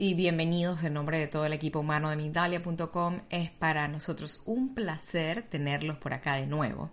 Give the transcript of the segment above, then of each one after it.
Y bienvenidos en nombre de todo el equipo humano de Mindalia.com. Es para nosotros un placer tenerlos por acá de nuevo.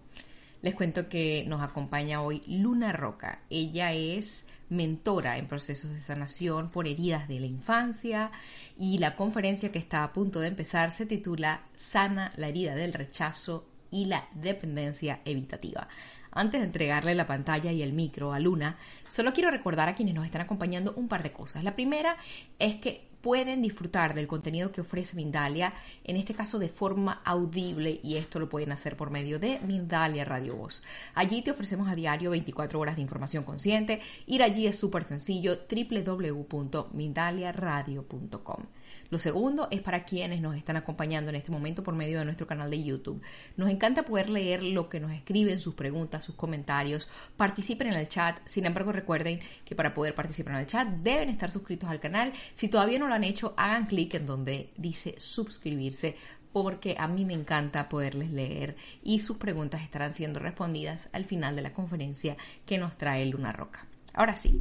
Les cuento que nos acompaña hoy Luna Roca. Ella es mentora en procesos de sanación por heridas de la infancia y la conferencia que está a punto de empezar se titula Sana la herida del rechazo y la dependencia evitativa. Antes de entregarle la pantalla y el micro a Luna, solo quiero recordar a quienes nos están acompañando un par de cosas. La primera es que pueden disfrutar del contenido que ofrece Mindalia, en este caso de forma audible, y esto lo pueden hacer por medio de Mindalia Radio Voz. Allí te ofrecemos a diario 24 horas de información consciente. Ir allí es súper sencillo, www.mindaliaradio.com. Lo segundo es para quienes nos están acompañando en este momento por medio de nuestro canal de YouTube. Nos encanta poder leer lo que nos escriben, sus preguntas, sus comentarios. Participen en el chat. Sin embargo, recuerden que para poder participar en el chat deben estar suscritos al canal. Si todavía no lo han hecho, hagan clic en donde dice suscribirse porque a mí me encanta poderles leer y sus preguntas estarán siendo respondidas al final de la conferencia que nos trae Luna Roca. Ahora sí,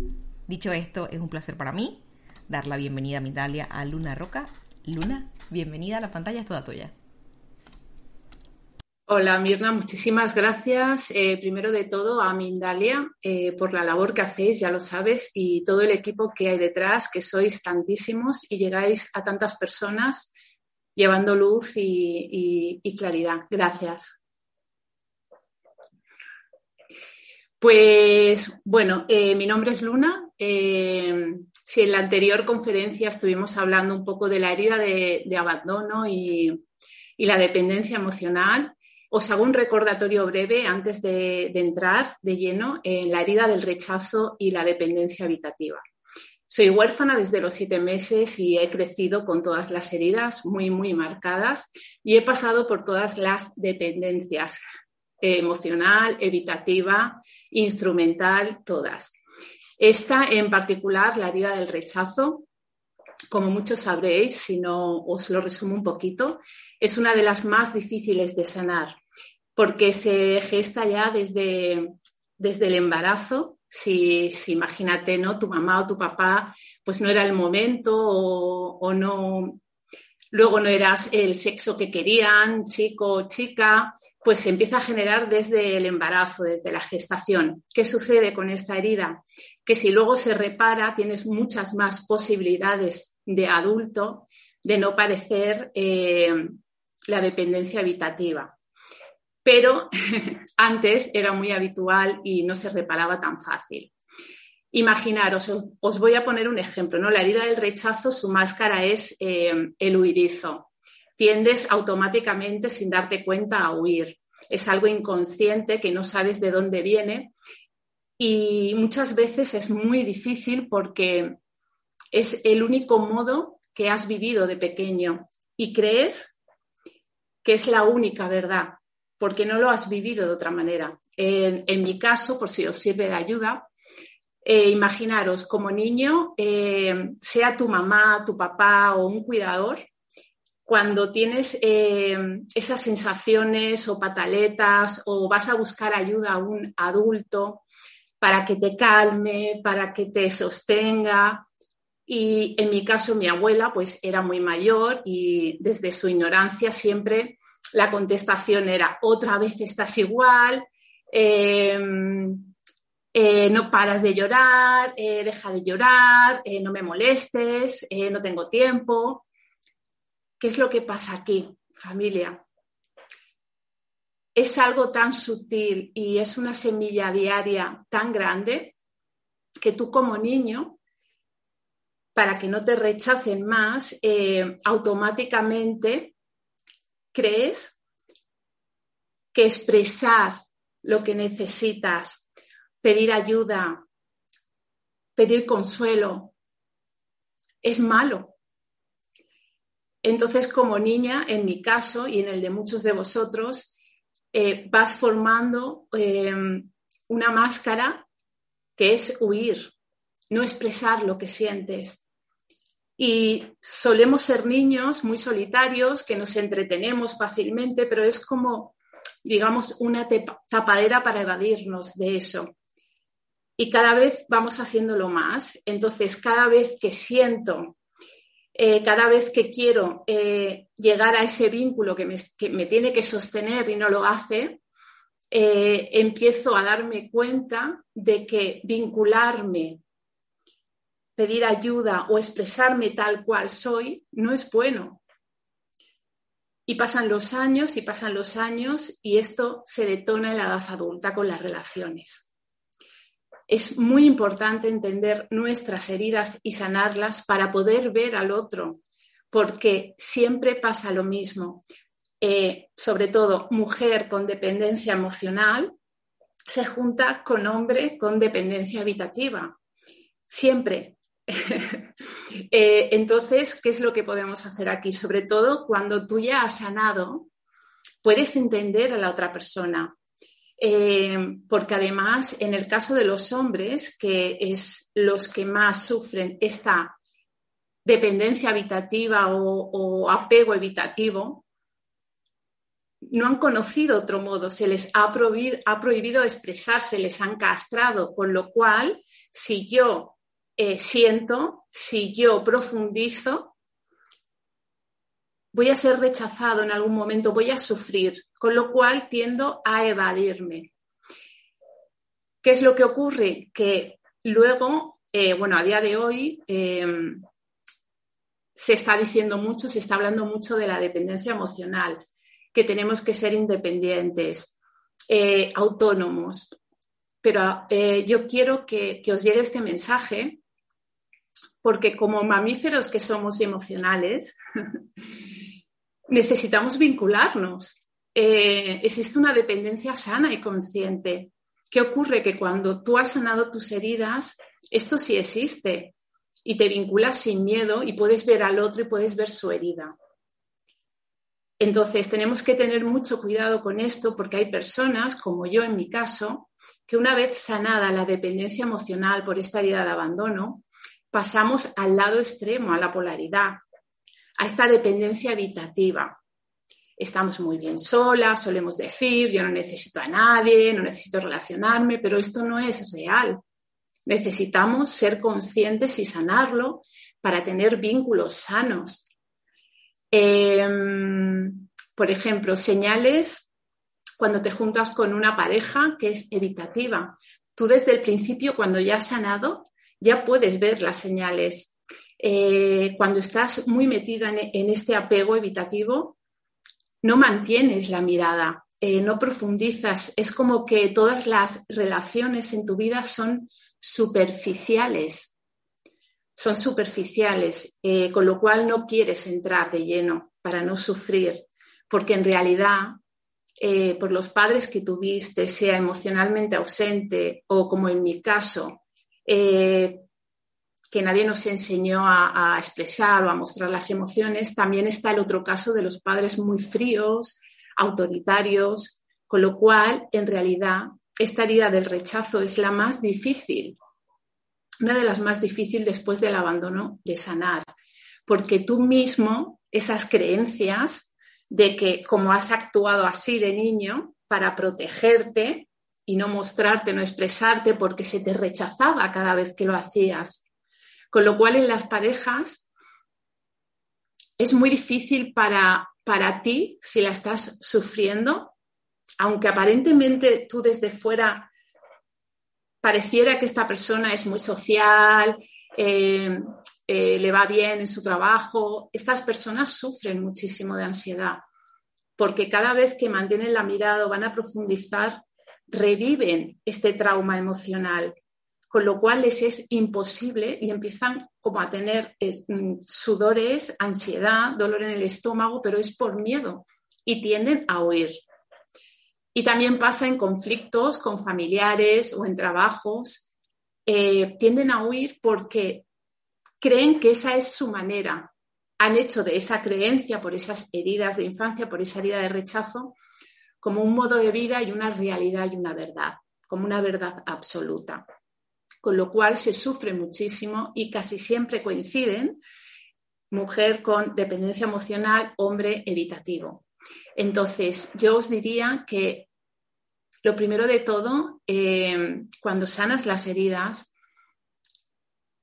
dicho esto, es un placer para mí dar la bienvenida a Mindalia a Luna Roca. Luna, bienvenida a la pantalla, es toda tuya. Hola Mirna, muchísimas gracias. Eh, primero de todo a Mindalia eh, por la labor que hacéis, ya lo sabes, y todo el equipo que hay detrás, que sois tantísimos y llegáis a tantas personas llevando luz y, claridad. Gracias. Pues bueno, eh, mi nombre es Luna. Si en la anterior conferencia estuvimos hablando un poco de la herida de, abandono y, la dependencia emocional, os hago un recordatorio breve antes de, entrar de lleno en la herida del rechazo y la dependencia habitativa. Soy huérfana desde los siete meses y he crecido con todas las heridas muy, muy marcadas y he pasado por todas las dependencias, emocional, evitativa, instrumental, todas. Esta en particular, la herida del rechazo, como muchos sabréis, si no os lo resumo un poquito, es una de las más difíciles de sanar porque se gesta ya desde, desde el embarazo. Si, imagínate, ¿no? Tu mamá o tu papá, pues no era el momento o, o no, luego no eras el sexo que querían, chico o chica, pues se empieza a generar desde el embarazo, desde la gestación. ¿Qué sucede con esta herida? que si luego se repara tienes muchas más posibilidades de adulto de no padecer eh, la dependencia habitativa. Pero antes era muy habitual y no se reparaba tan fácil. Imaginaros, os voy a poner un ejemplo, ¿no? La herida del rechazo, su máscara es eh, el huirizo. Tiendes automáticamente, sin darte cuenta, a huir. Es algo inconsciente que no sabes de dónde viene y muchas veces es muy difícil porque es el único modo que has vivido de pequeño y crees que es la única verdad, porque no lo has vivido de otra manera. En, mi caso, por si os sirve de ayuda, eh, imaginaros como niño, eh, sea tu mamá, tu papá o un cuidador, cuando tienes eh, esas sensaciones o pataletas o vas a buscar ayuda a un adulto para que te calme, para que te sostenga. Y en mi caso, mi abuela, pues era muy mayor y desde su ignorancia siempre la contestación era, otra vez estás igual, em, eh, no paras de llorar, eh, deja de llorar, eh, no me molestes, no tengo tiempo. ¿Qué es lo que pasa aquí, familia? Es algo tan sutil y es una semilla diaria tan grande que tú como niño, para que no te rechacen más, automáticamente crees que expresar lo que necesitas pedir ayuda, pedir consuelo, es malo. Entonces, como niña, en mi caso y en el de muchos de vosotros, eh, vas formando em, una máscara que es huir, no expresar lo que sientes. Y solemos ser niños muy solitarios, que nos entretenemos fácilmente, pero es como, digamos, una tapadera para evadirnos de eso y cada vez vamos haciéndolo más. Entonces, cada vez que siento, eh, cada vez que quiero eh, llegar a ese vínculo que me, tiene que sostener y no lo hace, eh, empiezo a darme cuenta de que vincularme, pedir ayuda o expresarme tal cual soy no es bueno. Y pasan los años y pasan los años y esto se detona en la edad adulta con las relaciones es muy importante entender nuestras heridas y sanarlas para poder ver al otro, porque siempre pasa lo mismo. Eh, sobre todo, mujer con dependencia emocional se junta con hombre con dependencia habitativa. Siempre. Eh, entonces, ¿qué es lo que podemos hacer aquí? Sobre todo cuando tú ya has sanado, puedes entender a la otra persona, eh, porque además en el caso de los hombres, que es los que más sufren esta dependencia habitativa o, apego evitativo, no han conocido otro modo, se les ha prohibido, ha prohibido expresarse, les han castrado, con lo cual, si yo eh, siento, si yo profundizo, voy a ser rechazado en algún momento, voy a sufrir, con lo cual tiendo a evadirme. ¿Qué es lo que ocurre? Que luego, eh, bueno, a día de hoy em, se está diciendo mucho, se está hablando mucho de la dependencia emocional, que tenemos que ser independientes, eh, autónomos. Pero eh, yo quiero que, que os llegue este mensaje porque como mamíferos que somos emocionales, necesitamos vincularnos. Eh, existe una dependencia sana y consciente. ¿Qué ocurre? Que cuando tú has sanado tus heridas, esto sí existe y te vinculas sin miedo y puedes ver al otro y puedes ver su herida. Entonces, tenemos que tener mucho cuidado con esto porque hay personas, como yo en mi caso, que una vez sanada la dependencia emocional por esta herida de abandono, pasamos al lado extremo, a la polaridad, a esta dependencia habitativa. Estamos muy bien solas, solemos decir, yo no necesito a nadie, no necesito relacionarme, pero esto no es real. Necesitamos ser conscientes y sanarlo para tener vínculos sanos. Em, por ejemplo, señales cuando te juntas con una pareja que es evitativa. Tú desde el principio, cuando ya has sanado, ya puedes ver las señales eh, cuando estás muy metida en, este apego evitativo, no mantienes la mirada, eh, no profundizas. Es como que todas las relaciones en tu vida son superficiales, son superficiales, eh, con lo cual no quieres entrar de lleno para no sufrir, porque en realidad por los padres que tuviste, sea emocionalmente ausente o como en mi caso, que nadie nos enseñó a, expresar o a mostrar las emociones, también está el otro caso de los padres muy fríos, autoritarios, con lo cual, en realidad, esta herida del rechazo es la más difícil, una de las más difíciles después del abandono de sanar, porque tú mismo, esas creencias de que como has actuado así de niño para protegerte y no mostrarte, no expresarte porque se te rechazaba cada vez que lo hacías, con lo cual en las parejas es muy difícil para, para ti si la estás sufriendo, aunque aparentemente tú desde fuera pareciera que esta persona es muy social, eh, eh, le va bien en su trabajo, estas personas sufren muchísimo de ansiedad, porque cada vez que mantienen la mirada o van a profundizar, reviven este trauma emocional, con lo cual les es imposible y empiezan como a tener mm, sudores, ansiedad, dolor en el estómago, pero es por miedo y tienden a huir. Y también pasa en conflictos con familiares o en trabajos. Eh, tienden a huir porque creen que esa es su manera. Han hecho de esa creencia, por esas heridas de infancia, por esa herida de rechazo, como un modo de vida y una realidad y una verdad, como una verdad absoluta. Con lo cual se sufre muchísimo y casi siempre coinciden mujer con dependencia emocional, hombre evitativo. Entonces, yo os diría que lo primero de todo, eh, cuando sanas las heridas,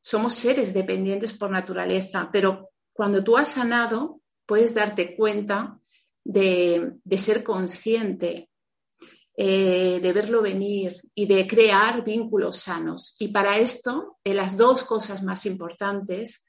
somos seres dependientes por naturaleza, pero cuando tú has sanado, puedes darte cuenta de, ser consciente, eh, de verlo venir y de crear vínculos sanos. Y para esto, las dos cosas más importantes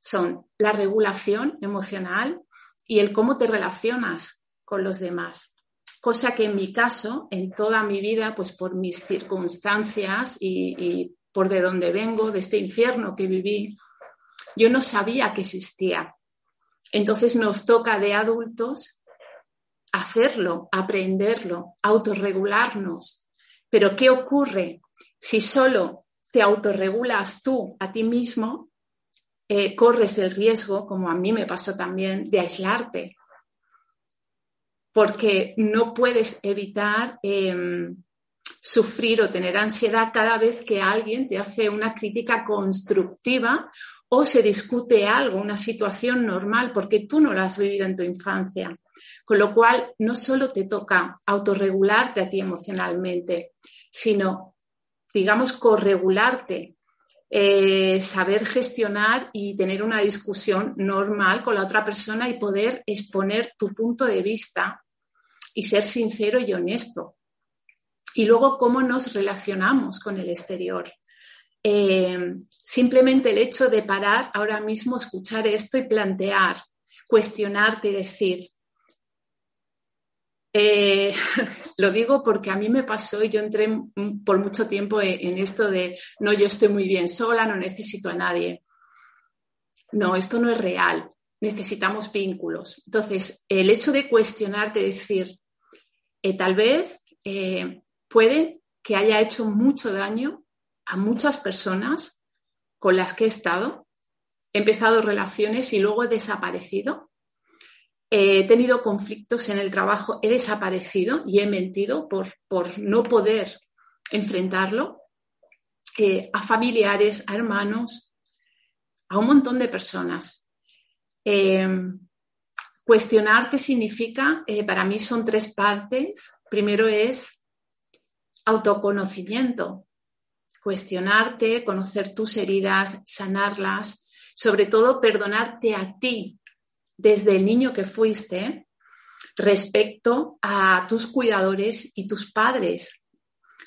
son la regulación emocional y el cómo te relacionas con los demás. Cosa que en mi caso, en toda mi vida, pues por mis circunstancias y, por de dónde vengo, de este infierno que viví, yo no sabía que existía. Entonces nos toca de adultos hacerlo, aprenderlo, autorregularnos. Pero ¿qué ocurre si solo te autorregulas tú a ti mismo? Eh, corres el riesgo, como a mí me pasó también, de aislarte, porque no puedes evitar em, sufrir o tener ansiedad cada vez que alguien te hace una crítica constructiva o se discute algo, una situación normal, porque tú no la has vivido en tu infancia. Con lo cual, no solo te toca autorregularte a ti emocionalmente, sino, digamos, corregularte eh, saber gestionar y tener una discusión normal con la otra persona y poder exponer tu punto de vista y ser sincero y honesto. Y luego, cómo nos relacionamos con el exterior. Eh, simplemente el hecho de parar ahora mismo, escuchar esto y plantear, cuestionarte y decir, eh, lo digo porque a mí me pasó y yo entré por mucho tiempo en, esto de, no, yo estoy muy bien sola, no necesito a nadie. No, esto no es real. Necesitamos vínculos. Entonces, el hecho de cuestionarte, decir, eh, tal vez eh, puede que haya hecho mucho daño a muchas personas con las que he estado, he empezado relaciones y luego he desaparecido he tenido conflictos en el trabajo, he desaparecido y he mentido por, no poder enfrentarlo eh, a familiares, a hermanos, a un montón de personas. Em, cuestionarte significa, eh, para mí son tres partes. Primero es autoconocimiento, cuestionarte, conocer tus heridas, sanarlas, sobre todo perdonarte a ti desde el niño que fuiste respecto a tus cuidadores y tus padres.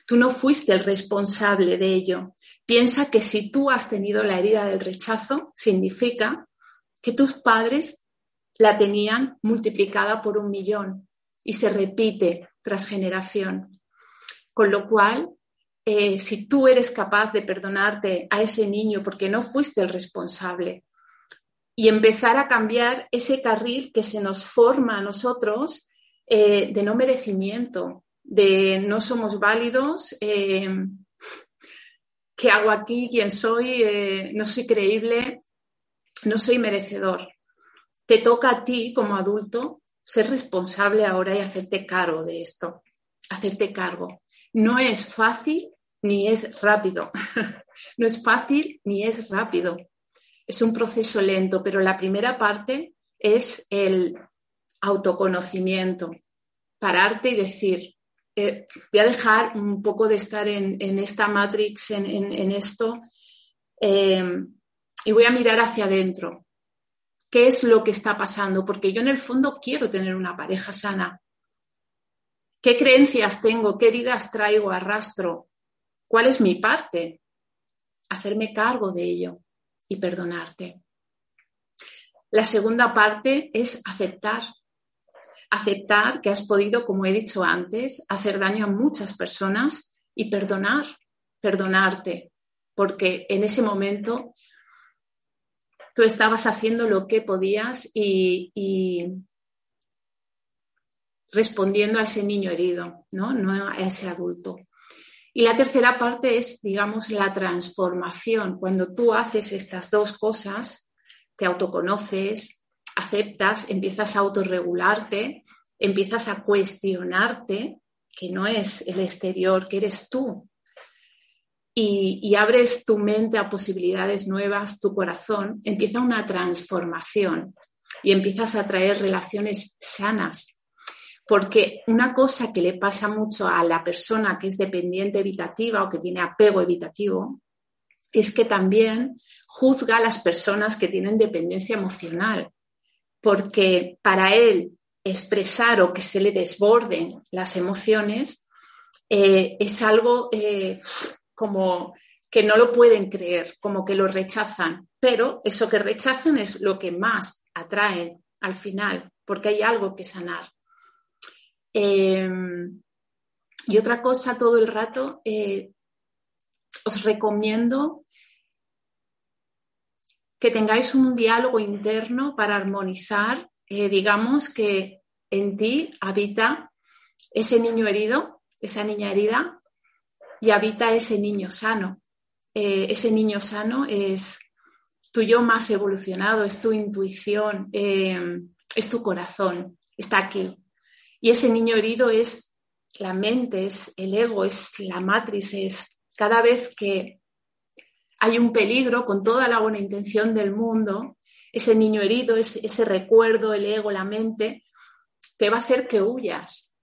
Tú no fuiste el responsable de ello. Piensa que si tú has tenido la herida del rechazo, significa que tus padres la tenían multiplicada por un millón y se repite tras generación. Con lo cual, eh, si tú eres capaz de perdonarte a ese niño porque no fuiste el responsable, y empezar a cambiar ese carril que se nos forma a nosotros eh, de no merecimiento, de no somos válidos, eh, ¿qué hago aquí? ¿Quién soy? Eh, no soy creíble, no soy merecedor. Te toca a ti como adulto ser responsable ahora y hacerte cargo de esto, hacerte cargo. No es fácil ni es rápido. no es fácil ni es rápido es un proceso lento, pero la primera parte es el autoconocimiento, pararte y decir, eh, voy a dejar un poco de estar en, esta matrix, en, esto, eh, y voy a mirar hacia adentro. ¿Qué es lo que está pasando? Porque yo en el fondo quiero tener una pareja sana. ¿Qué creencias tengo? ¿Qué heridas traigo, arrastro? ¿Cuál es mi parte? Hacerme cargo de ello y perdonarte. La segunda parte es aceptar. Aceptar que has podido, como he dicho antes, hacer daño a muchas personas y perdonar, perdonarte, porque en ese momento tú estabas haciendo lo que podías y, respondiendo a ese niño herido, ¿no? no a ese adulto. Y la tercera parte es, digamos, la transformación. Cuando tú haces estas dos cosas, te autoconoces, aceptas, empiezas a autorregularte, empiezas a cuestionarte, que no es el exterior, que eres tú. Y, y, abres tu mente a posibilidades nuevas, tu corazón, empieza una transformación y empiezas a traer relaciones sanas, porque una cosa que le pasa mucho a la persona que es dependiente evitativa o que tiene apego evitativo es que también juzga a las personas que tienen dependencia emocional, porque para él expresar o que se le desborden las emociones eh, es algo eh, como que no lo pueden creer, como que lo rechazan, pero eso que rechazan es lo que más atrae al final, porque hay algo que sanar. Em, y otra cosa, todo el rato, eh, os recomiendo que tengáis un diálogo interno para armonizar, eh, digamos que en ti habita ese niño herido, esa niña herida, y habita ese niño sano. Eh, ese niño sano es tu yo más evolucionado, es tu intuición, em, es tu corazón, está aquí. Y ese niño herido es la mente, es el ego, es la matriz, es cada vez que hay un peligro con toda la buena intención del mundo, ese niño herido, ese, recuerdo, el ego, la mente, te va a hacer que huyas.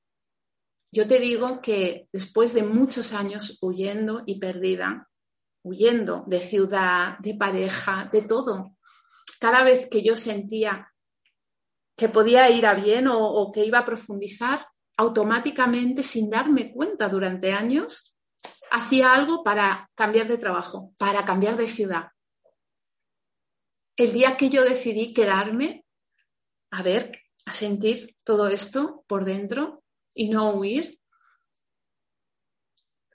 Yo te digo que después de muchos años huyendo y perdida, huyendo de ciudad, de pareja, de todo, cada vez que yo sentía que podía ir a bien o, que iba a profundizar, automáticamente, sin darme cuenta durante años, hacía algo para cambiar de trabajo, para cambiar de ciudad. El día que yo decidí quedarme a ver, a sentir todo esto por dentro y no huir,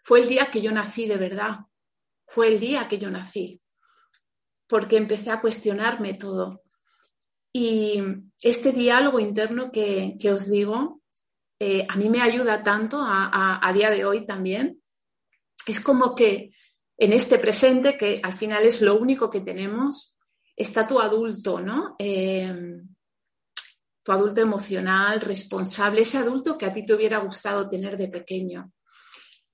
fue el día que yo nací de verdad. Fue el día que yo nací, porque empecé a cuestionarme todo. Y este diálogo interno que, os digo, eh, a mí me ayuda tanto a, día de hoy también. Es como que en este presente, que al final es lo único que tenemos, está tu adulto, ¿no? Eh, tu adulto emocional, responsable, ese adulto que a ti te hubiera gustado tener de pequeño.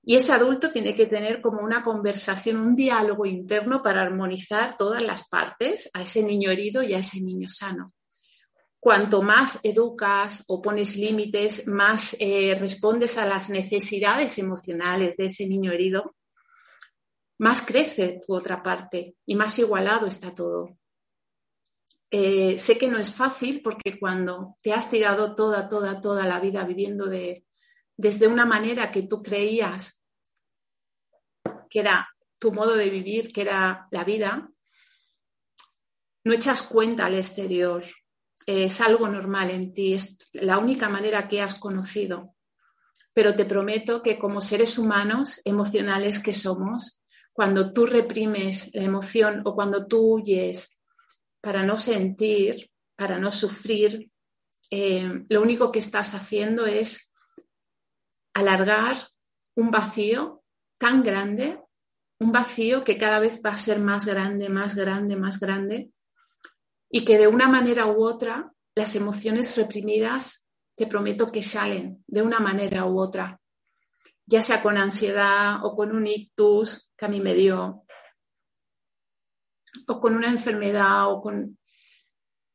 Y ese adulto tiene que tener como una conversación, un diálogo interno para armonizar todas las partes a ese niño herido y a ese niño sano. Cuanto más educas o pones límites, más eh, respondes a las necesidades emocionales de ese niño herido, más crece tu otra parte y más igualado está todo. Eh, sé que no es fácil porque cuando te has tirado toda, toda, toda la vida viviendo de, desde una manera que tú creías que era tu modo de vivir, que era la vida, no echas cuenta al exterior. Es algo normal en ti, es la única manera que has conocido. Pero te prometo que como seres humanos emocionales que somos, cuando tú reprimes la emoción o cuando tú huyes para no sentir, para no sufrir, eh, lo único que estás haciendo es alargar un vacío tan grande, un vacío que cada vez va a ser más grande, más grande, más grande, y que de una manera u otra las emociones reprimidas te prometo que salen de una manera u otra, ya sea con ansiedad o con un ictus que a mí me dio, o con una enfermedad o con...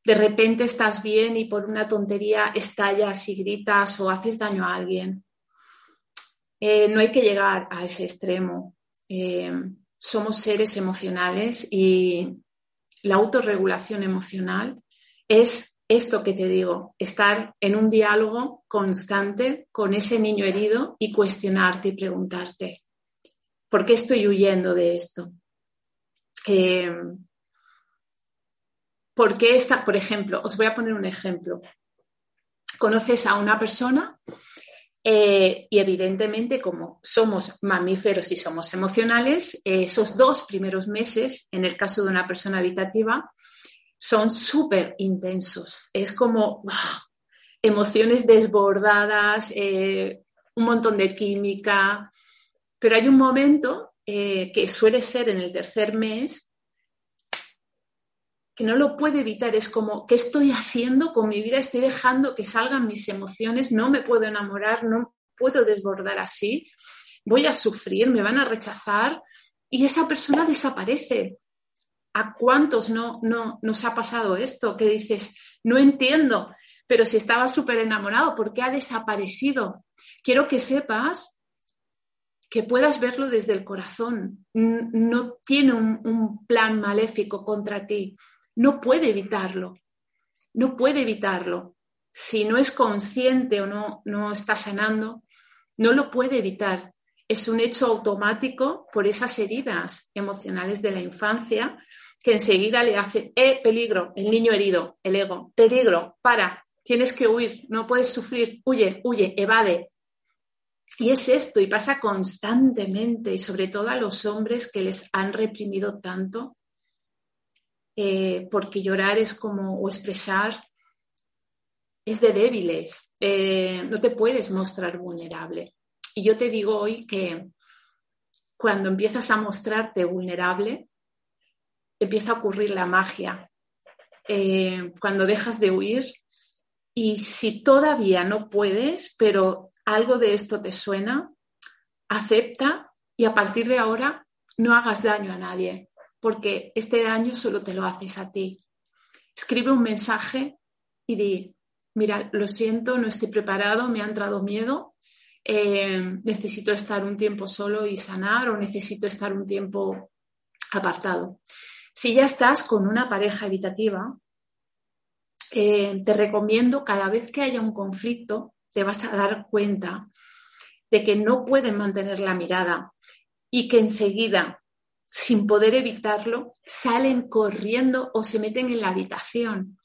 De repente estás bien y por una tontería estallas y gritas o haces daño a alguien. Eh, no hay que llegar a ese extremo. Eh, somos seres emocionales y la autorregulación emocional es esto que te digo, estar en un diálogo constante con ese niño herido y cuestionarte y preguntarte, ¿Por qué estoy huyendo de esto? Eh, ¿Por qué está, por ejemplo, os voy a poner un ejemplo. Conoces a una persona eh, y evidentemente como somos mamíferos y somos emocionales, esos dos primeros meses, en el caso de una persona habitativa, son súper intensos. Es como emociones desbordadas, eh, un montón de química, pero hay un momento eh, que suele ser en el tercer mes que no lo puede evitar. Es como, ¿qué estoy haciendo con mi vida? Estoy dejando que salgan mis emociones, no me puedo enamorar, no puedo desbordar así, voy a sufrir, me van a rechazar y esa persona desaparece. ¿A cuántos no, no nos ha pasado esto? Que dices, no entiendo, pero si estaba súper enamorado, ¿por qué ha desaparecido? Quiero que sepas que puedas verlo desde el corazón. No tiene un, plan maléfico contra ti. No puede evitarlo. No puede evitarlo. Si no es consciente o no, no está sanando, no lo puede evitar. Es un hecho automático por esas heridas emocionales de la infancia que enseguida le hace, eh, peligro, el niño herido, el ego, peligro, para, tienes que huir, no puedes sufrir, huye, huye, evade, y es esto, y pasa constantemente, y sobre todo a los hombres que les han reprimido tanto, eh, porque llorar es como, o expresar, es de débiles, eh, no te puedes mostrar vulnerable. Y yo te digo hoy que cuando empiezas a mostrarte vulnerable, empieza a ocurrir la magia. Eh, cuando dejas de huir, y si todavía no puedes, pero algo de esto te suena, acepta y a partir de ahora no hagas daño a nadie, porque este daño solo te lo haces a ti. Escribe un mensaje y di, mira, lo siento, no estoy preparado, me ha entrado miedo, eh, necesito estar un tiempo solo y sanar o necesito estar un tiempo apartado. Si ya estás con una pareja evitativa, eh, te recomiendo cada vez que haya un conflicto, te vas a dar cuenta de que no pueden mantener la mirada y que enseguida, sin poder evitarlo, salen corriendo o se meten en la habitación.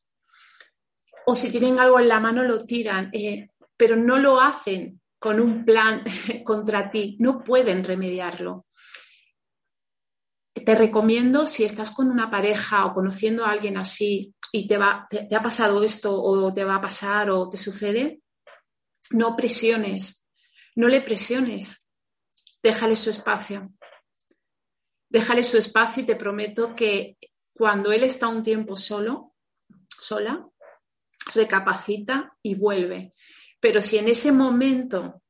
O si tienen algo en la mano lo tiran, eh, pero no lo hacen con un plan contra ti, no pueden remediarlo. Te recomiendo, si estás con una pareja o conociendo a alguien así y te, ha pasado esto o te va a pasar o te sucede, no presiones, no le presiones, déjale su espacio. Déjale su espacio y te prometo que cuando él está un tiempo solo, sola, recapacita y vuelve. Pero si en ese momento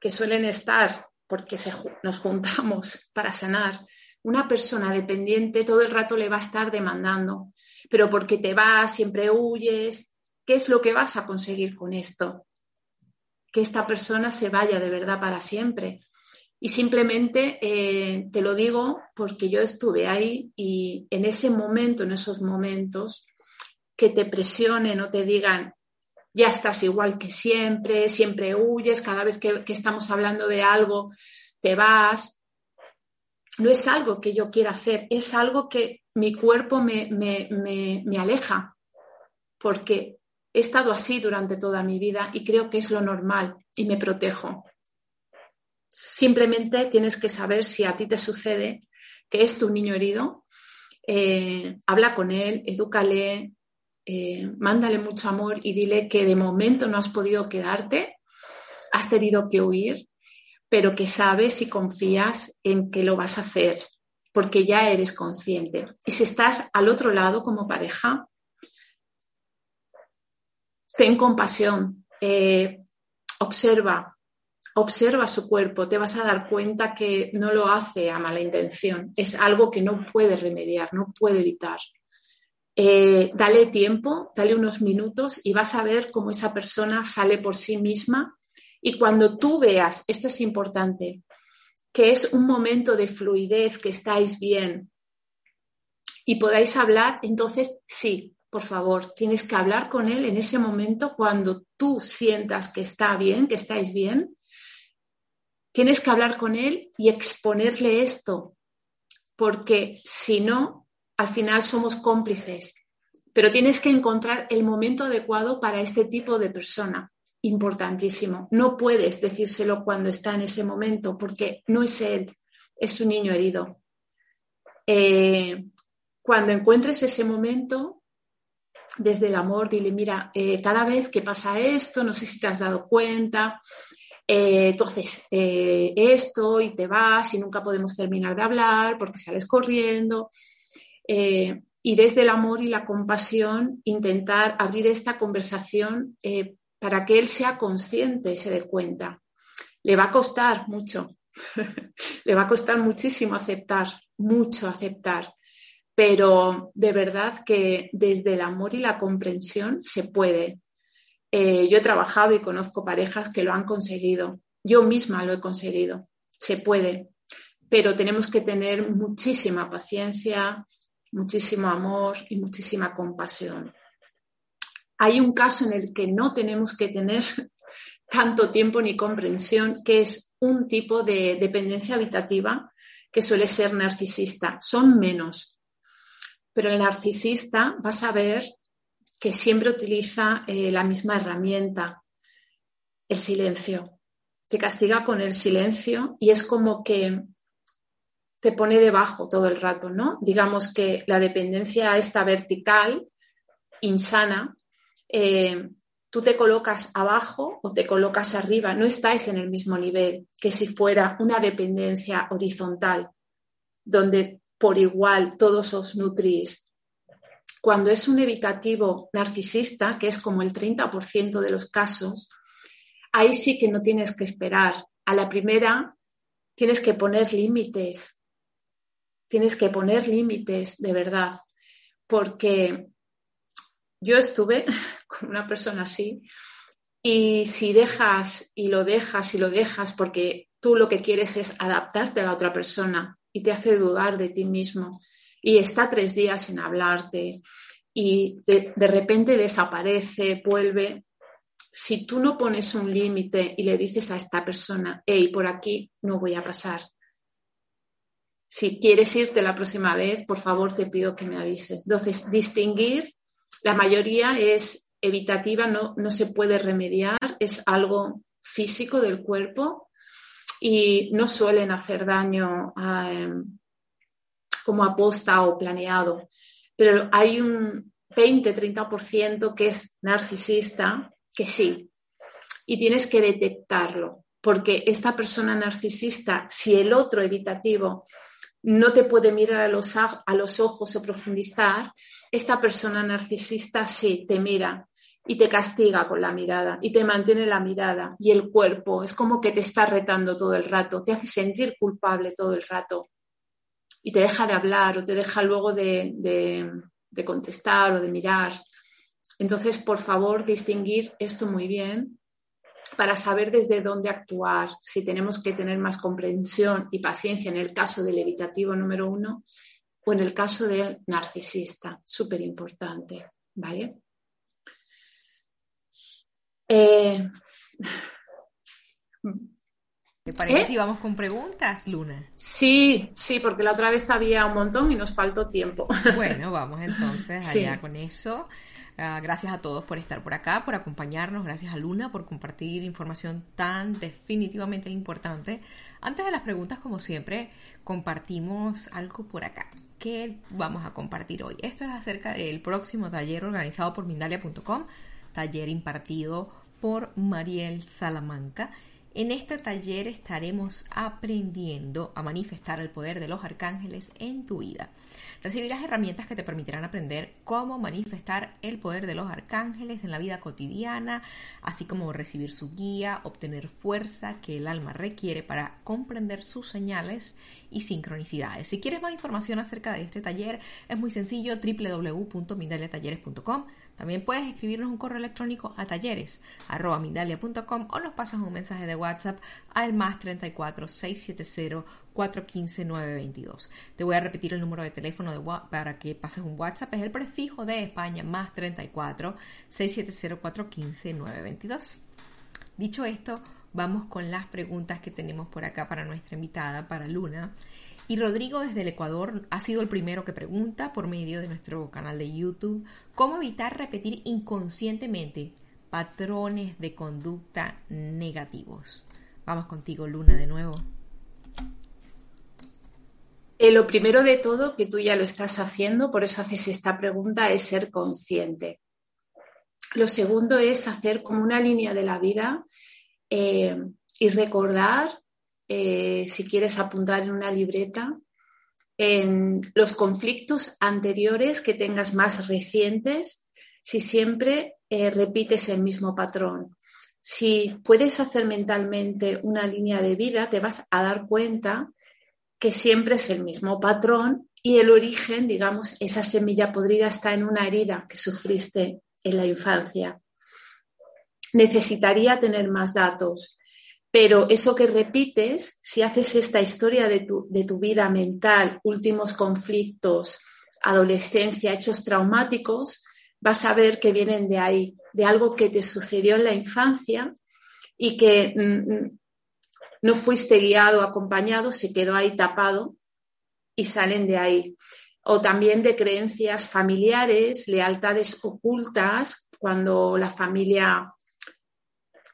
que suelen estar, porque nos juntamos para sanar, una persona dependiente todo el rato le va a estar demandando, pero porque te vas, siempre huyes, ¿qué es lo que vas a conseguir con esto? que esta persona se vaya de verdad para siempre. Y simplemente eh, te lo digo porque yo estuve ahí y en ese momento, en esos momentos, que te presionen o te digan, ya estás igual que siempre, siempre huyes, cada vez que, estamos hablando de algo, te vas. No es algo que yo quiera hacer, es algo que mi cuerpo me, me aleja, porque He estado así durante toda mi vida y creo que es lo normal y me protejo. Simplemente tienes que saber si a ti te sucede que es tu niño herido. Eh, habla con él, edúcale, eh, mándale mucho amor y dile que de momento no has podido quedarte, has tenido que huir, pero que sabes y confías en que lo vas a hacer porque ya eres consciente. Y si estás al otro lado como pareja, ten compasión, eh, observa, observa su cuerpo, te vas a dar cuenta que no lo hace a mala intención, es algo que no puede remediar, no puede evitar. Eh, dale tiempo, dale unos minutos y vas a ver cómo esa persona sale por sí misma. Y cuando tú veas, esto es importante, que es un momento de fluidez, que estáis bien y podáis hablar, entonces sí, por favor, tienes que hablar con él en ese momento cuando tú sientas que está bien, que estáis bien. Tienes que hablar con él y exponerle esto, porque si no, al final somos cómplices. Pero tienes que encontrar el momento adecuado para este tipo de persona. Importantísimo. No puedes decírselo cuando está en ese momento, porque no es él, es un niño herido. Eh, cuando encuentres ese momento, desde el amor, dile, mira, eh, cada vez que pasa esto, no sé si te has dado cuenta, eh, entonces eh, esto y te vas y nunca podemos terminar de hablar porque sales corriendo. y desde el amor y la compasión, intentar abrir esta conversación para que él sea consciente y se dé cuenta. Le va a costar mucho, le va a costar muchísimo aceptar, mucho aceptar pero de verdad que desde el amor y la comprensión se puede. Eh, yo he trabajado y conozco parejas que lo han conseguido. Yo misma lo he conseguido. Se puede, pero tenemos que tener muchísima paciencia, muchísimo amor y muchísima compasión. Hay un caso en el que no tenemos que tener tanto tiempo ni comprensión, que es un tipo de dependencia habitativa que suele ser narcisista. Son menos, pero el narcisista vas a ver que siempre utiliza eh, la misma herramienta, el silencio. Te castiga con el silencio y es como que te pone debajo todo el rato, ¿no? Digamos que la dependencia esta vertical, insana, eh, tú te colocas abajo o te colocas arriba, no estáis en el mismo nivel que si fuera una dependencia horizontal, donde por igual todos os nutrís. Cuando es un evitativo narcisista, que es como el 30% de los casos, ahí sí que no tienes que esperar. A la primera tienes que poner límites. Tienes que poner límites de verdad. Porque yo estuve con una persona así y si dejas y lo dejas y lo dejas porque tú lo que quieres es adaptarte a la otra persona y te hace dudar de ti mismo y está tres días sin hablarte y de, repente desaparece, vuelve. Si tú no pones un límite y le dices a esta persona, hey, por aquí no voy a pasar. Si quieres irte la próxima vez, por favor te pido que me avises. Entonces, distinguir, la mayoría es evitativa, no, no se puede remediar, es algo físico del cuerpo y no suelen hacer daño em, como aposta o planeado. Pero hay un 20-30% que es narcisista, que sí. Y tienes que detectarlo, porque esta persona narcisista, si el otro evitativo no te puede mirar a los, a los ojos o profundizar, esta persona narcisista sí te mira y te castiga con la mirada y te mantiene la mirada y el cuerpo es como que te está retando todo el rato, te hace sentir culpable todo el rato y te deja de hablar o te deja luego de, de contestar o de mirar. Entonces, por favor, distinguir esto muy bien para saber desde dónde actuar, si tenemos que tener más comprensión y paciencia en el caso del evitativo número uno o en el caso del narcisista, súper importante, ¿vale? Eh, ¿Te parece ¿Eh? si vamos con preguntas, Luna? Sí, sí, porque la otra vez había un montón y nos faltó tiempo. Bueno, vamos entonces allá con eso. Ah, gracias a todos por estar por acá, por acompañarnos. Gracias a Luna por compartir información tan definitivamente importante. Antes de las preguntas, como siempre, compartimos algo por acá. ¿Qué vamos a compartir hoy? Esto es acerca del próximo taller organizado por Mindalia.com, taller impartido por Mariel Salamanca. En este taller estaremos aprendiendo a manifestar el poder de los arcángeles en tu vida. Recibirás herramientas que te permitirán aprender cómo manifestar el poder de los arcángeles en la vida cotidiana, así como recibir su guía, obtener fuerza que el alma requiere para comprender sus señales y sincronicidades. Si quieres más información acerca de este taller, es muy sencillo www.mindaliatalleres.com también puedes escribirnos un correo electrónico a talleres.mindalia.com o nos pasas un mensaje de WhatsApp al más 34 670 415 922. Te voy a repetir el número de teléfono de para que pases un WhatsApp. Es el prefijo de España más 34 670 415 922. Dicho esto, vamos con las preguntas que tenemos por acá para nuestra invitada, para Luna. Y Rodrigo desde el Ecuador ha sido el primero que pregunta por medio de nuestro canal de YouTube cómo evitar repetir inconscientemente patrones de conducta negativos. Vamos contigo, Luna, de nuevo. Eh, lo primero de todo, que tú ya lo estás haciendo, por eso haces esta pregunta, es ser consciente. Lo segundo es hacer como una línea de la vida eh, y recordar, eh, si quieres apuntar en una libreta, en los conflictos anteriores que tengas más recientes, si siempre repites el mismo patrón. Si puedes hacer mentalmente una línea de vida, te vas a dar cuenta que siempre es el mismo patrón y el origen, digamos, esa semilla podrida está en una herida que sufriste en la infancia. Necesitaría tener más datos, pero eso que repites, si haces esta historia de tu, de tu vida mental, últimos conflictos, adolescencia, hechos traumáticos, vas a ver que vienen de ahí, de algo que te sucedió en la infancia y que mm, mm, no fuiste guiado, acompañado, se quedó ahí tapado y salen de ahí. O también de creencias familiares, lealtades ocultas, cuando la familia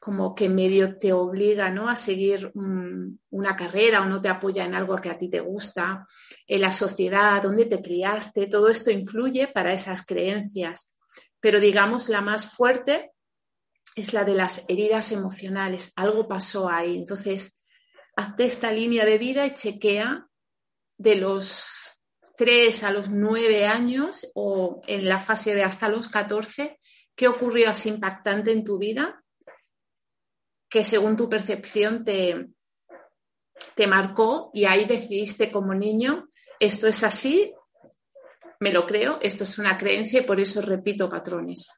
como que medio te obliga ¿no? a seguir una carrera o no te apoya en algo que a ti te gusta, en la sociedad, donde te criaste, todo esto influye para esas creencias. Pero digamos, la más fuerte es la de las heridas emocionales. Algo pasó ahí. Entonces, hazte esta línea de vida y chequea de los 3 a los 9 años o en la fase de hasta los 14, qué ocurrió así impactante en tu vida que según tu percepción te, te marcó y ahí decidiste como niño, esto es así, me lo creo, esto es una creencia y por eso repito patrones.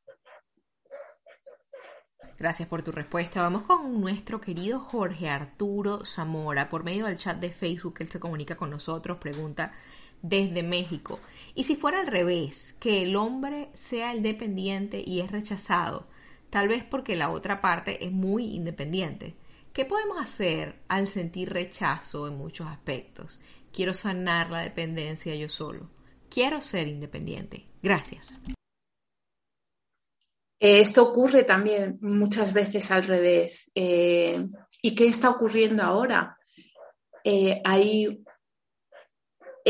Gracias por tu respuesta. Vamos con nuestro querido Jorge Arturo Zamora. Por medio del chat de Facebook, él se comunica con nosotros, pregunta desde México. ¿Y si fuera al revés, que el hombre sea el dependiente y es rechazado? Tal vez porque la otra parte es muy independiente. ¿Qué podemos hacer al sentir rechazo en muchos aspectos? Quiero sanar la dependencia yo solo. Quiero ser independiente. Gracias. Eh, esto ocurre también muchas veces al revés. Eh, ¿Y qué está ocurriendo ahora? Eh, hay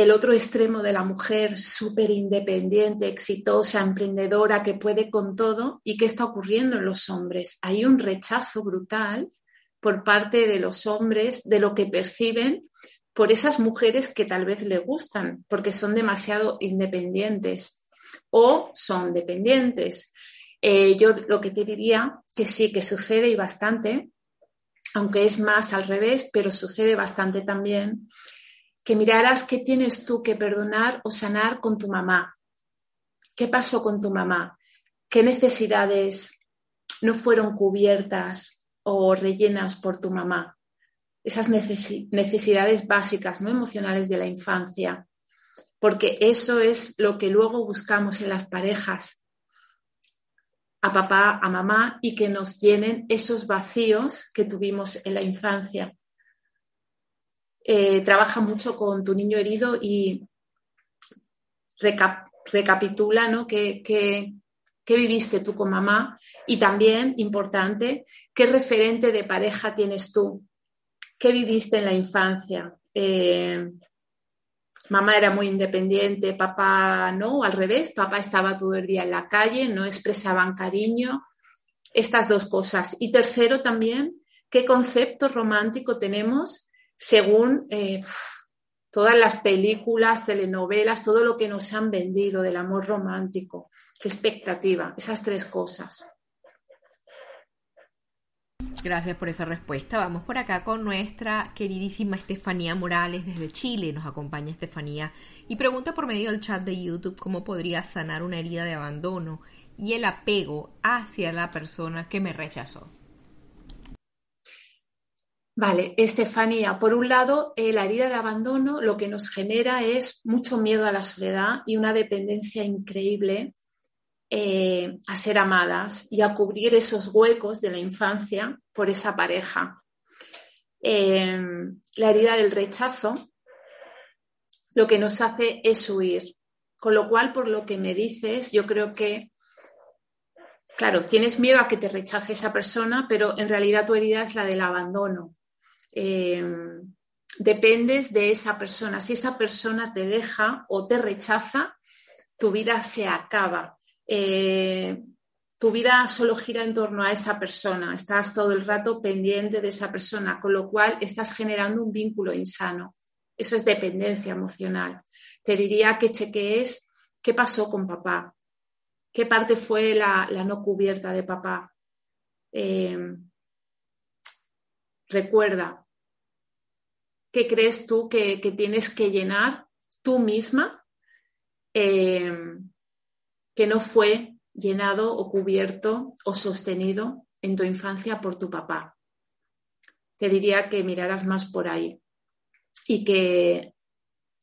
el otro extremo de la mujer súper independiente, exitosa, emprendedora, que puede con todo. ¿Y qué está ocurriendo en los hombres? Hay un rechazo brutal por parte de los hombres de lo que perciben por esas mujeres que tal vez le gustan, porque son demasiado independientes o son dependientes. Eh, yo lo que te diría que sí, que sucede y bastante, aunque es más al revés, pero sucede bastante también, que miraras qué tienes tú que perdonar o sanar con tu mamá. ¿Qué pasó con tu mamá? ¿Qué necesidades no fueron cubiertas o rellenas por tu mamá? Esas necesidades básicas, no emocionales de la infancia. Porque eso es lo que luego buscamos en las parejas a papá, a mamá y que nos llenen esos vacíos que tuvimos en la infancia. Eh, trabaja mucho con tu niño herido y recapitula ¿no? ¿Qué, viviste tú con mamá y también, importante, qué referente de pareja tienes tú, qué viviste en la infancia. Eh, Mamá era muy independiente, papá no, al revés, papá estaba todo el día en la calle, no expresaban cariño, estas dos cosas. Y tercero también, ¿qué concepto romántico tenemos según eh, todas las películas, telenovelas, todo lo que nos han vendido del amor romántico? ¿Qué expectativa? Esas tres cosas. Gracias por esa respuesta. Vamos por acá con nuestra queridísima Estefanía Morales desde Chile. Nos acompaña Estefanía y pregunta por medio del chat de YouTube cómo podría sanar una herida de abandono y el apego hacia la persona que me rechazó. Vale, Estefanía, por un lado, eh, la herida de abandono lo que nos genera es mucho miedo a la soledad y una dependencia increíble eh, a ser amadas y a cubrir esos huecos de la infancia por esa pareja. Eh, la herida del rechazo lo que nos hace es huir. Con lo cual, por lo que me dices, yo creo que, claro, tienes miedo a que te rechace esa persona, pero en realidad tu herida es la del abandono. Eh, dependes de esa persona. Si esa persona te deja o te rechaza, tu vida se acaba. Eh, tu vida solo gira en torno a esa persona, estás todo el rato pendiente de esa persona, con lo cual estás generando un vínculo insano. Eso es dependencia emocional. Te diría que chequees qué pasó con papá, qué parte fue la, no cubierta de papá. Eh, recuerda, ¿qué crees tú que, tienes que llenar tú misma eh, que no fue llenado o cubierto o sostenido en tu infancia por tu papá? Te diría que miraras más por ahí y que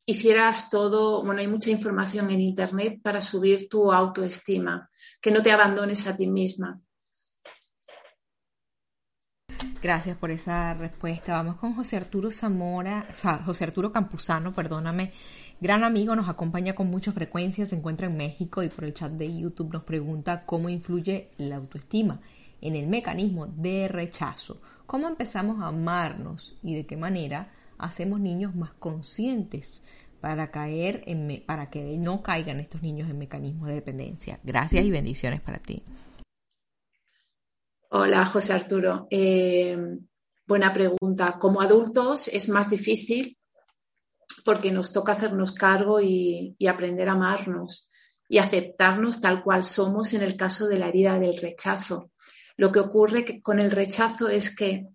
hicieras todo, bueno, hay mucha información en Internet para subir tu autoestima, que no te abandones a ti misma. Gracias por esa respuesta. Vamos con José Arturo Zamora, o José Arturo Campuzano, perdóname. Gran amigo, nos acompaña con mucha frecuencia, se encuentra en México y por el chat de YouTube nos pregunta cómo influye la autoestima en el mecanismo de rechazo. ¿Cómo empezamos a amarnos y de qué manera hacemos niños más conscientes para caer para que no caigan estos niños en mecanismos de dependencia. Gracias y bendiciones para ti. Hola, José Arturo. Eh, buena pregunta. Como adultos es más difícil porque nos toca hacernos cargo y, aprender a amarnos y aceptarnos tal cual somos en el caso de la herida del rechazo. Lo que ocurre con el rechazo es que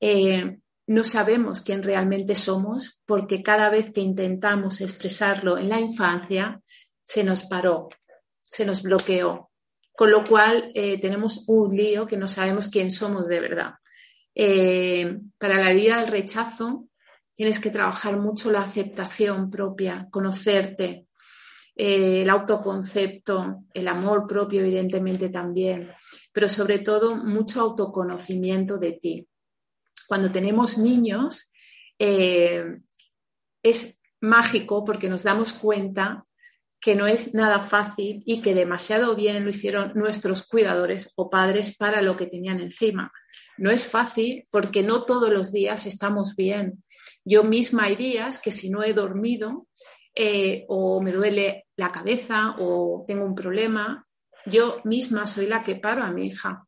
eh, no sabemos quién realmente somos porque cada vez que intentamos expresarlo en la infancia, se nos paró, se nos bloqueó. Con lo cual eh, tenemos un lío que no sabemos quién somos de verdad. Eh, para la vida del rechazo tienes que trabajar mucho la aceptación propia, conocerte, eh, el autoconcepto, el amor propio evidentemente también, pero sobre todo mucho autoconocimiento de ti cuando tenemos niños, es mágico porque nos damos cuenta que no es nada fácil y que demasiado bien lo hicieron nuestros cuidadores o padres para lo que tenían encima. No es fácil porque no todos los días estamos bien. Yo misma hay días que si no he dormido eh, o me duele la cabeza o tengo un problema, yo misma soy la que paro a mi hija.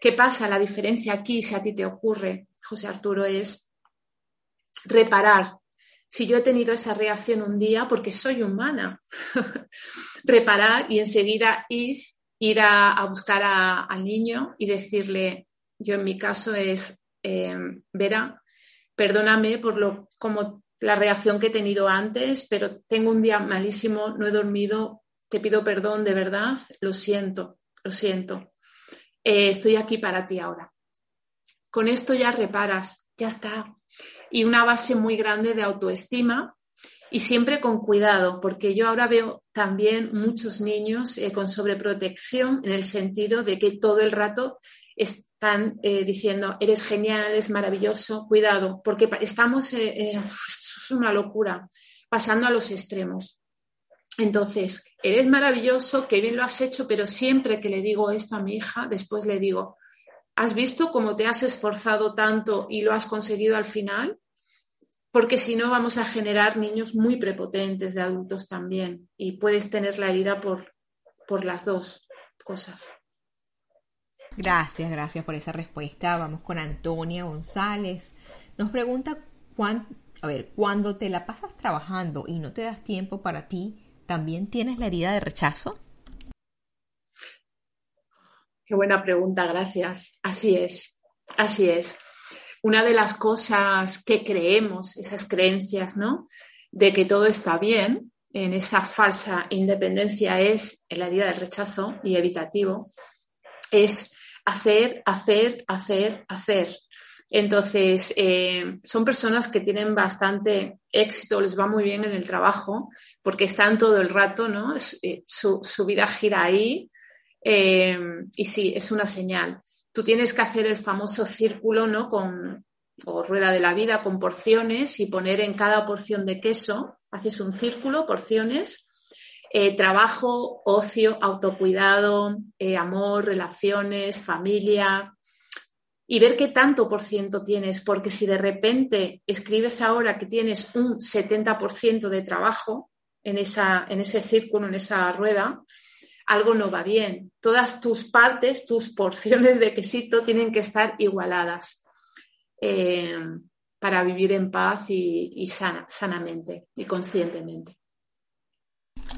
¿Qué pasa? La diferencia aquí, si a ti te ocurre, José Arturo, es reparar. Si yo he tenido esa reacción un día, porque soy humana, reparar y enseguida ir, ir a, buscar al niño y decirle, yo en mi caso es, eh, Vera, perdóname por lo, como la reacción que he tenido antes, pero tengo un día malísimo, no he dormido, te pido perdón, de verdad, lo siento, lo siento. Eh, estoy aquí para ti ahora. Con esto ya reparas, ya está. Y una base muy grande de autoestima y siempre con cuidado, porque yo ahora veo también muchos niños eh, con sobreprotección en el sentido de que todo el rato están eh, diciendo, eres genial, eres maravilloso, cuidado, porque estamos, eh, es una locura, pasando a los extremos. Entonces, eres maravilloso, qué bien lo has hecho, pero siempre que le digo esto a mi hija, después le digo, ¿Has visto cómo te has esforzado tanto y lo has conseguido al final? Porque si no, vamos a generar niños muy prepotentes de adultos también y puedes tener la herida por, por las dos cosas. Gracias, gracias por esa respuesta. Vamos con Antonia González. Nos pregunta, cuán, a ver, cuando te la pasas trabajando y no te das tiempo para ti, ¿también tienes la herida de rechazo? Qué buena pregunta, gracias. Así es, así es. Una de las cosas que creemos, esas creencias, ¿no? De que todo está bien, en esa falsa independencia es el herida del rechazo y evitativo, es hacer, hacer, hacer, hacer. Entonces, eh, son personas que tienen bastante éxito, les va muy bien en el trabajo, porque están todo el rato, ¿no? Eh, su, su vida gira ahí, Em, y sí, es una señal. Tú tienes que hacer el famoso círculo, ¿no? Con, o rueda de la vida con porciones y poner en cada porción de queso, haces un círculo, porciones, eh, trabajo, ocio, autocuidado, eh, amor, relaciones, familia, y ver qué tanto por ciento tienes, porque si de repente escribes ahora que tienes un 70% de trabajo en, esa, en ese círculo, en esa rueda, algo no va bien. Todas tus partes, tus porciones de quesito tienen que estar igualadas eh, para vivir en paz y, sanamente y conscientemente.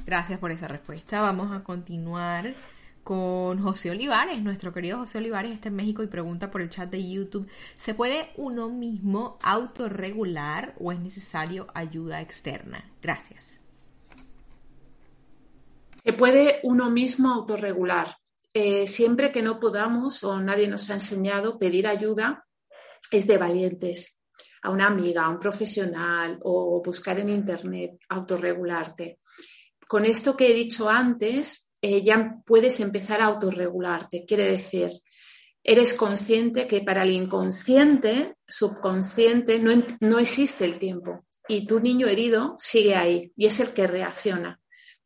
Gracias por esa respuesta. Vamos a continuar con José Olivares. Nuestro querido José Olivares está en México y pregunta por el chat de YouTube, ¿se puede uno mismo autorregular o es necesario ayuda externa? Gracias. Se puede uno mismo autorregular. Eh, siempre que no podamos o nadie nos ha enseñado pedir ayuda, es de valientes. A una amiga, a un profesional o buscar en Internet, autorregularte. Con esto que he dicho antes, eh, ya puedes empezar a autorregularte. Quiere decir, eres consciente que para el inconsciente, subconsciente, no, no existe el tiempo y tu niño herido sigue ahí y es el que reacciona.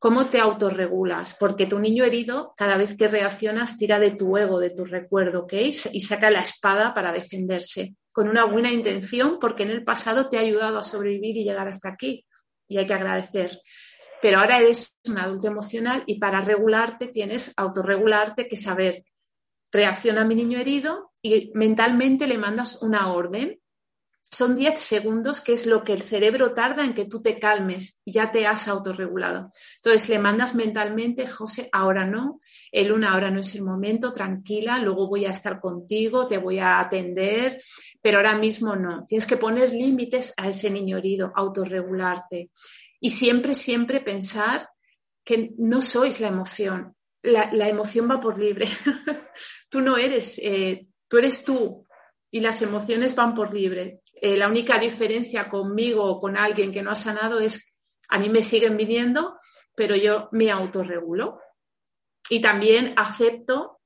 ¿Cómo te autorregulas? Porque tu niño herido, cada vez que reaccionas, tira de tu ego, de tu recuerdo, ¿ok? Y saca la espada para defenderse, con una buena intención, porque en el pasado te ha ayudado a sobrevivir y llegar hasta aquí. Y hay que agradecer pero ahora eres un adulto emocional y para regularte tienes autorregularte que saber reacciona mi niño herido y mentalmente le mandas una orden. Son 10 segundos, que es lo que el cerebro tarda en que tú te calmes ya te has autorregulado. Entonces le mandas mentalmente, José, ahora no, el una ahora no es el momento, tranquila, luego voy a estar contigo, te voy a atender, pero ahora mismo no. Tienes que poner límites a ese niño herido, autorregularte y siempre, siempre pensar que no sois la emoción. La, emoción va por libre. tú no eres, eh, tú eres tú y las emociones van por libre. Eh, la única diferencia conmigo o con alguien que no ha sanado es a mí me siguen viniendo, pero yo me autorregulo. Y también acepto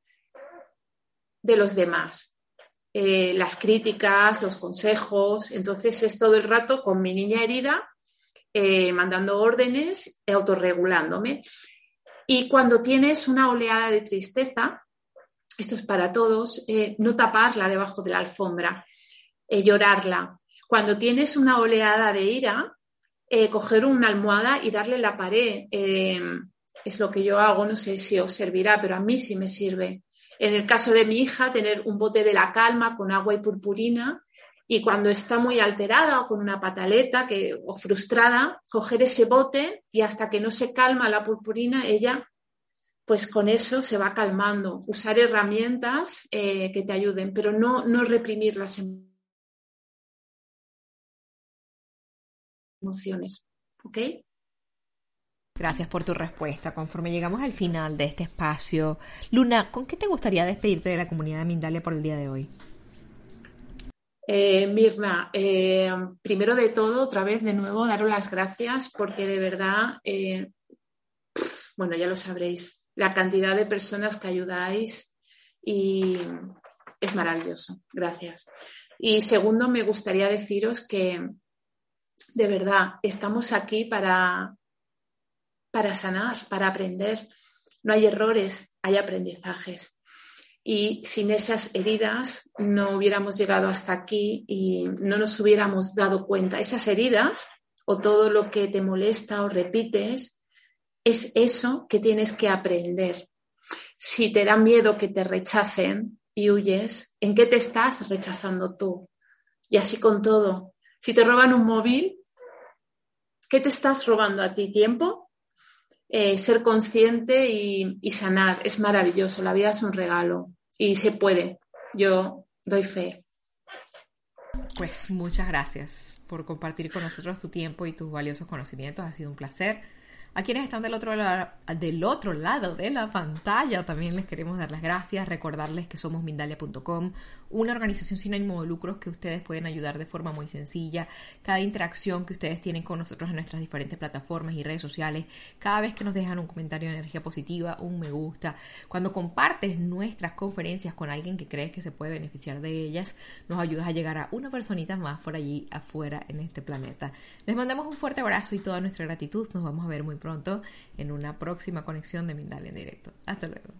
de los demás. Eh, las críticas, los consejos. Entonces es todo el rato con mi niña herida eh, mandando órdenes, autorregulándome. Y cuando tienes una oleada de tristeza, esto es para todos, no taparla debajo de la alfombra, eh, llorarla. Cuando tienes una oleada de ira, coger una almohada y darle la pared. es lo que yo hago, no sé si os servirá, pero a mí sí me sirve. En el caso de mi hija, tener un bote de la calma con agua y purpurina y cuando está muy alterada o con una pataleta que, o frustrada, coger ese bote y hasta que no se calma la purpurina, ella pues con eso se va calmando. Usar herramientas eh, que te ayuden, pero no, no reprimir las emociones. ¿Ok? Gracias por tu respuesta. Conforme llegamos al final de este espacio, Luna, ¿con qué te gustaría despedirte de la comunidad de Mindalia por el día de hoy? Eh, Mirna, eh, primero de todo, otra vez de nuevo, daros las gracias porque de verdad, eh, bueno, ya lo sabréis, la cantidad de personas que ayudáis y es maravilloso. Gracias. Y segundo, me gustaría deciros que de verdad estamos aquí para, para sanar, para aprender. No hay errores, hay aprendizajes y sin esas heridas no hubiéramos llegado hasta aquí y no nos hubiéramos dado cuenta. Esas heridas o todo lo que te molesta o repites es eso que tienes que aprender. Si te da miedo que te rechacen y huyes, ¿en qué te estás rechazando tú? Y así con todo. Si te roban un móvil, ¿qué te estás robando a ti? ¿Tiempo? Eh, ser consciente y sanar es maravilloso. La vida es un regalo y se puede. Yo doy fe. Pues muchas gracias por compartir con nosotros tu tiempo y tus valiosos conocimientos. Ha sido un placer. A quienes están del otro, del otro lado de la pantalla también les queremos dar las gracias, recordarles que somos Mindalia.com, una organización sin ánimo de lucros que ustedes pueden ayudar de forma muy sencilla. Cada interacción que ustedes tienen con nosotros en nuestras diferentes plataformas y redes sociales, cada vez que nos dejan un comentario de energía positiva, un me gusta, cuando compartes nuestras conferencias con alguien que crees que se puede beneficiar de ellas, nos ayudas a llegar a una personita más por allí afuera en este planeta. Les mandamos un fuerte abrazo y toda nuestra gratitud. Nos vamos a ver muy pronto en una próxima conexión de Mindalia en directo. Hasta luego.